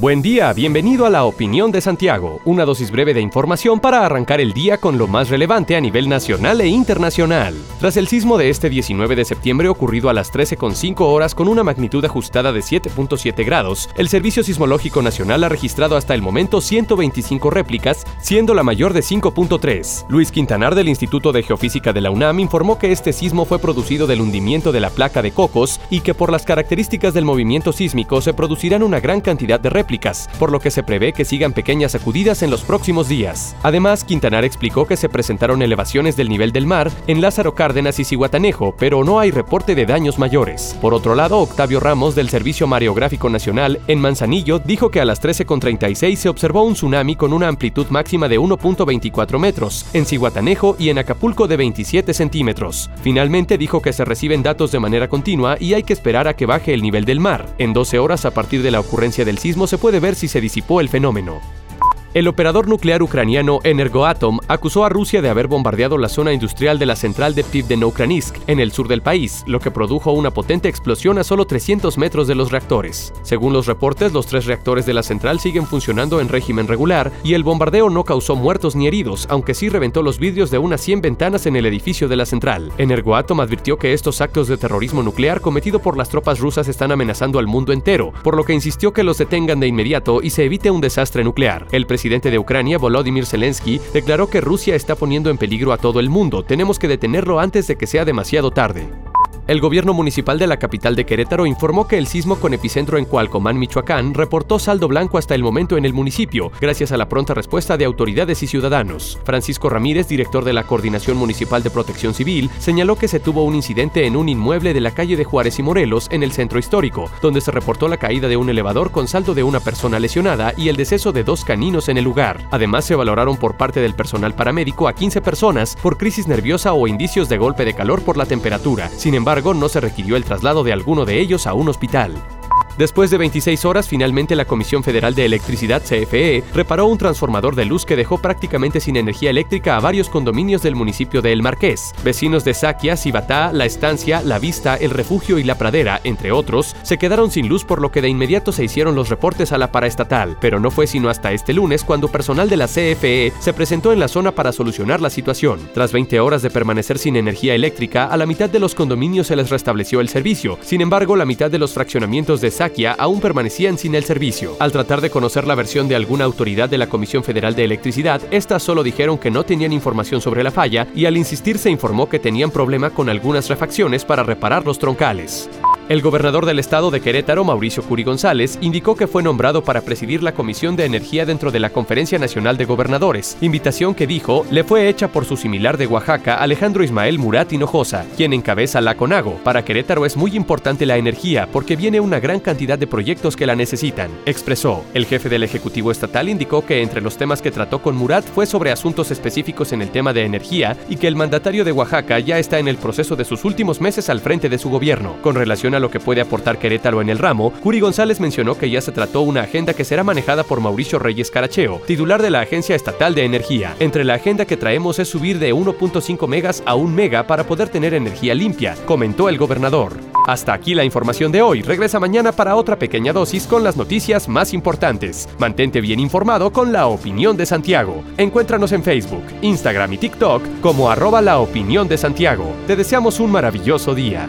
Buen día, bienvenido a la Opinión de Santiago, una dosis breve de información para arrancar el día con lo más relevante a nivel nacional e internacional. Tras el sismo de este 19 de septiembre ocurrido a las 13.5 horas con una magnitud ajustada de 7.7 grados, el Servicio Sismológico Nacional ha registrado hasta el momento 125 réplicas, siendo la mayor de 5.3. Luis Quintanar del Instituto de Geofísica de la UNAM informó que este sismo fue producido del hundimiento de la placa de Cocos y que por las características del movimiento sísmico se producirán una gran cantidad de réplicas por lo que se prevé que sigan pequeñas sacudidas en los próximos días. Además, Quintanar explicó que se presentaron elevaciones del nivel del mar en Lázaro Cárdenas y Cihuatanejo, pero no hay reporte de daños mayores. Por otro lado, Octavio Ramos del Servicio Mareográfico Nacional en Manzanillo dijo que a las 13.36 se observó un tsunami con una amplitud máxima de 1.24 metros, en Cihuatanejo y en Acapulco de 27 centímetros. Finalmente dijo que se reciben datos de manera continua y hay que esperar a que baje el nivel del mar. En 12 horas a partir de la ocurrencia del sismo se puede ver si se disipó el fenómeno. El operador nuclear ucraniano Energoatom acusó a Rusia de haber bombardeado la zona industrial de la central de Pivdeno-Ukrainsk, en el sur del país, lo que produjo una potente explosión a solo 300 metros de los reactores. Según los reportes, los tres reactores de la central siguen funcionando en régimen regular y el bombardeo no causó muertos ni heridos, aunque sí reventó los vidrios de unas 100 ventanas en el edificio de la central. Energoatom advirtió que estos actos de terrorismo nuclear cometido por las tropas rusas están amenazando al mundo entero, por lo que insistió que los detengan de inmediato y se evite un desastre nuclear. El presidente de Ucrania, Volodymyr Zelensky, declaró que Rusia está poniendo en peligro a todo el mundo. Tenemos que detenerlo antes de que sea demasiado tarde. El gobierno municipal de la capital de Querétaro informó que el sismo con epicentro en Cualcomán, Michoacán, reportó saldo blanco hasta el momento en el municipio, gracias a la pronta respuesta de autoridades y ciudadanos. Francisco Ramírez, director de la Coordinación Municipal de Protección Civil, señaló que se tuvo un incidente en un inmueble de la calle de Juárez y Morelos, en el centro histórico, donde se reportó la caída de un elevador con saldo de una persona lesionada y el deceso de dos caninos en el lugar. Además, se valoraron por parte del personal paramédico a 15 personas por crisis nerviosa o indicios de golpe de calor por la temperatura. Sin embargo, no se requirió el traslado de alguno de ellos a un hospital. Después de 26 horas, finalmente la Comisión Federal de Electricidad, CFE, reparó un transformador de luz que dejó prácticamente sin energía eléctrica a varios condominios del municipio de El Marqués. Vecinos de Saquia, Cibatá, La Estancia, La Vista, El Refugio y La Pradera, entre otros, se quedaron sin luz por lo que de inmediato se hicieron los reportes a la paraestatal, pero no fue sino hasta este lunes cuando personal de la CFE se presentó en la zona para solucionar la situación. Tras 20 horas de permanecer sin energía eléctrica, a la mitad de los condominios se les restableció el servicio. Sin embargo, la mitad de los fraccionamientos de Saquia aún permanecían sin el servicio. Al tratar de conocer la versión de alguna autoridad de la Comisión Federal de Electricidad, estas solo dijeron que no tenían información sobre la falla y al insistir se informó que tenían problema con algunas refacciones para reparar los troncales. El gobernador del estado de Querétaro, Mauricio Curi González, indicó que fue nombrado para presidir la Comisión de Energía dentro de la Conferencia Nacional de Gobernadores, invitación que dijo le fue hecha por su similar de Oaxaca, Alejandro Ismael Murat Hinojosa, quien encabeza la CONAGO. Para Querétaro es muy importante la energía porque viene una gran cantidad de proyectos que la necesitan, expresó. El jefe del Ejecutivo Estatal indicó que entre los temas que trató con Murat fue sobre asuntos específicos en el tema de energía y que el mandatario de Oaxaca ya está en el proceso de sus últimos meses al frente de su gobierno. Con relación lo que puede aportar Querétaro en el ramo, Curi González mencionó que ya se trató una agenda que será manejada por Mauricio Reyes Caracheo, titular de la Agencia Estatal de Energía. Entre la agenda que traemos es subir de 1.5 megas a 1 mega para poder tener energía limpia, comentó el gobernador. Hasta aquí la información de hoy. Regresa mañana para otra pequeña dosis con las noticias más importantes. Mantente bien informado con la opinión de Santiago. Encuéntranos en Facebook, Instagram y TikTok como arroba la opinión de Santiago. Te deseamos un maravilloso día.